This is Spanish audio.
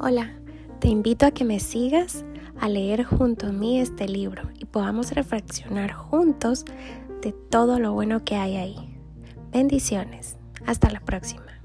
Hola, te invito a que me sigas a leer junto a mí este libro y podamos reflexionar juntos de todo lo bueno que hay ahí. Bendiciones. Hasta la próxima.